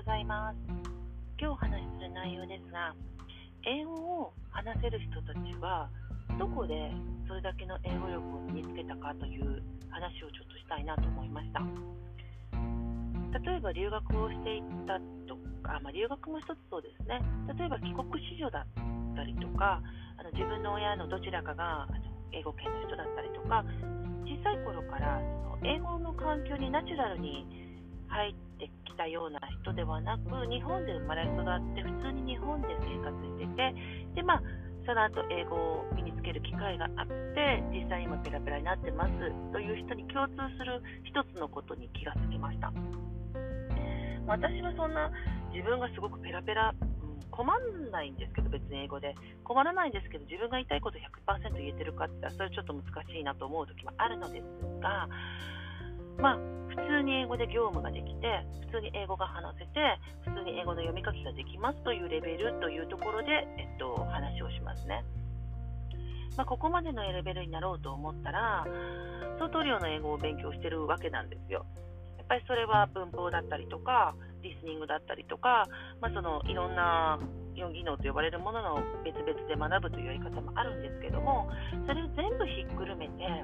ございます。今日お話しする内容ですが英語を話せる人たちはどこでそれだけの英語力を身につけたかという話をちょっとしたいなと思いました。例えば留学をしていたとか、まあ、留学も一つそうですね例えば帰国子女だったりとかあの自分の親のどちらかが英語圏の人だったりとか小さい頃からその英語の環境にナチュラルに入ってきたような人ではなく日本で生まれ育って普通に日本で生活しててで、まあ、その後英語を身につける機会があって実際今ペラペラになってますという人に共通する一つのことに気がつきました私はそんな自分がすごくペラペラ困らないんですけど、別に英語で。困らないんですけど、自分が言いたいこと100%言えてるかって言ったら、それちょっと難しいなと思う時もあるのですが、まあ、普通に英語で業務ができて、普通に英語が話せて、普通に英語の読み書きができますというレベルというところで、えっと、話をしますね。まあ、ここまでのレベルになろうと思ったら、相当量の英語を勉強してるわけなんですよ。やっぱりそれは文法だったりとか、リスニングだったりとか、まあ、そのいろんな4技能と呼ばれるものの別々で学ぶというやり方もあるんですけども、それを全部ひっくるめて、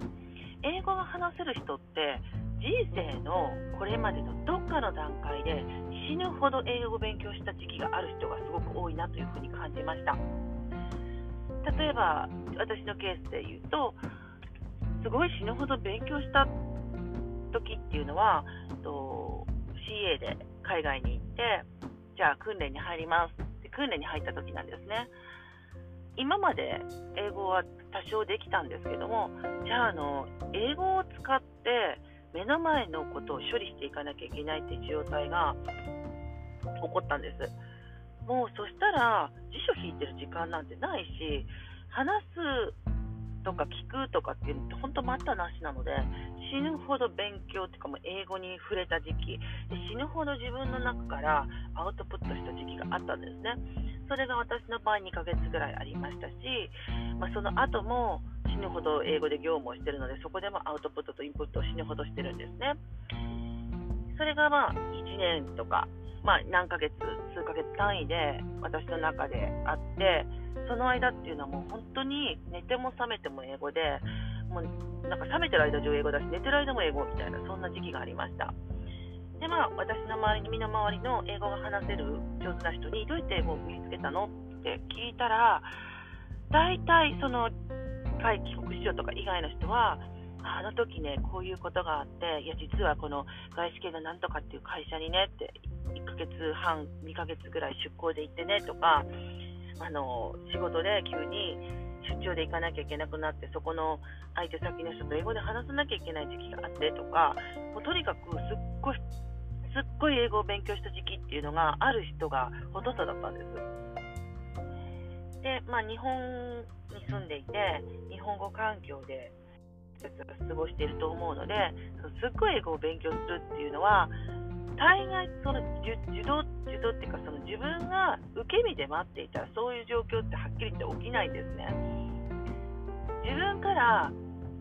英語が話せる人って人生のこれまでのどっかの段階で死ぬほど英語を勉強した時期がある人がすごく多いなというふうに感じました。例えば私のケースで言うとすごい死ぬほど勉強した時っていうのはと CA で海外に行ってじゃあ訓練に入りますで訓練に入った時なんですね。今まで英語は多少できたんですけどもじゃああの英語を使って目の前のことを処理していかなきゃいけないっていう状態が起こったんです。もうそしたら辞書引いてる時間なんてないし話すとか聞くとかっていうのって本当待ったなしなので死ぬほど勉強っていうかもう英語に触れた時期死ぬほど自分の中からアウトプットした時期があったんですね。それが私の場合2ヶ月ぐらいありましたし、まあ、その後も死ぬほど英語で業務をしているのでそこでもアウトプットとインプットを死ぬほどしてるんですね。それがまあ1年とか、まあ、何ヶ月数ヶ月単位で私の中であってその間っていうのはもう本当に寝ても覚めても英語でもうなんか覚めてる間中英語だし寝てる間も英語みたいなそんな時期がありました。でまあ私の周りに身の回りの英語が話せる上手な人にどうやって英語を身につけたの？って聞いたら大体その海帰国子女とか以外の人はあの時ねこういうことがあっていや実はこの外資系のなんとかっていう会社にねって1ヶ月半2ヶ月ぐらい出向で行ってねとかあの仕事で急に出張で行かなきゃいけなくなってそこの相手先の人と英語で話さなきゃいけない時期があってとかもうとにかくすっごいすっごい英語を勉強した時期っていうのがある人がほとんどだったんです。で、まあ、日本に住んでいて日本語環境で過ごしていると思うのですっごい英語を勉強するっていうのは大概その受動受動っていうかその自分が受け身で待っていたらそういう状況ってはっきり言って起きないんですね。自分から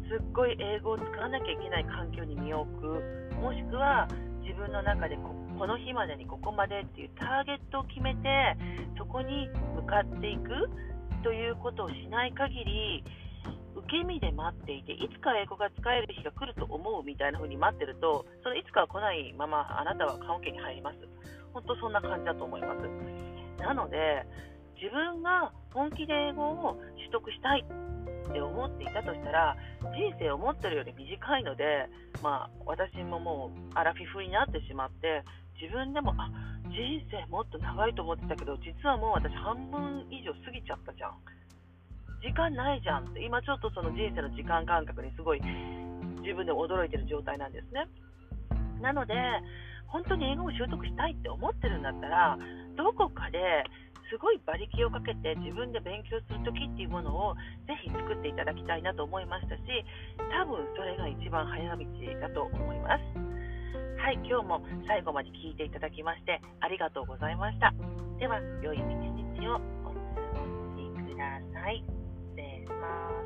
すっごい英語を使わなきゃいけない環境に身を置くもしくは自分の中でここの日までにここまでっていうターゲットを決めてそこに向かっていくということをしない限り受け身で待っていていつか英語が使える日が来ると思うみたいな風に待ってるとそのいつかは来ないままあなたは棺桶に入ります。本当そんな感じだと思います。なので自分が本気で英語を取得したいって思っていたとしたら人生を持ってるより短いので、まあ、私ももうアラフィフになってしまって自分でもあ人生もっと長いと思ってたけど実はもう私半分以上過ぎちゃっ時間ないじゃんって今ちょっとその人生の時間感覚にすごい自分で驚いてる状態なんですね。なので本当に英語を習得したいって思ってるんだったらどこかですごい馬力をかけて自分で勉強する時っていうものをぜひ作っていただきたいなと思いましたし多分それが一番早道だと思います。はい今日も最後まで聞いていただきましてありがとうございました。では良い一日をお過ごしください。Bye.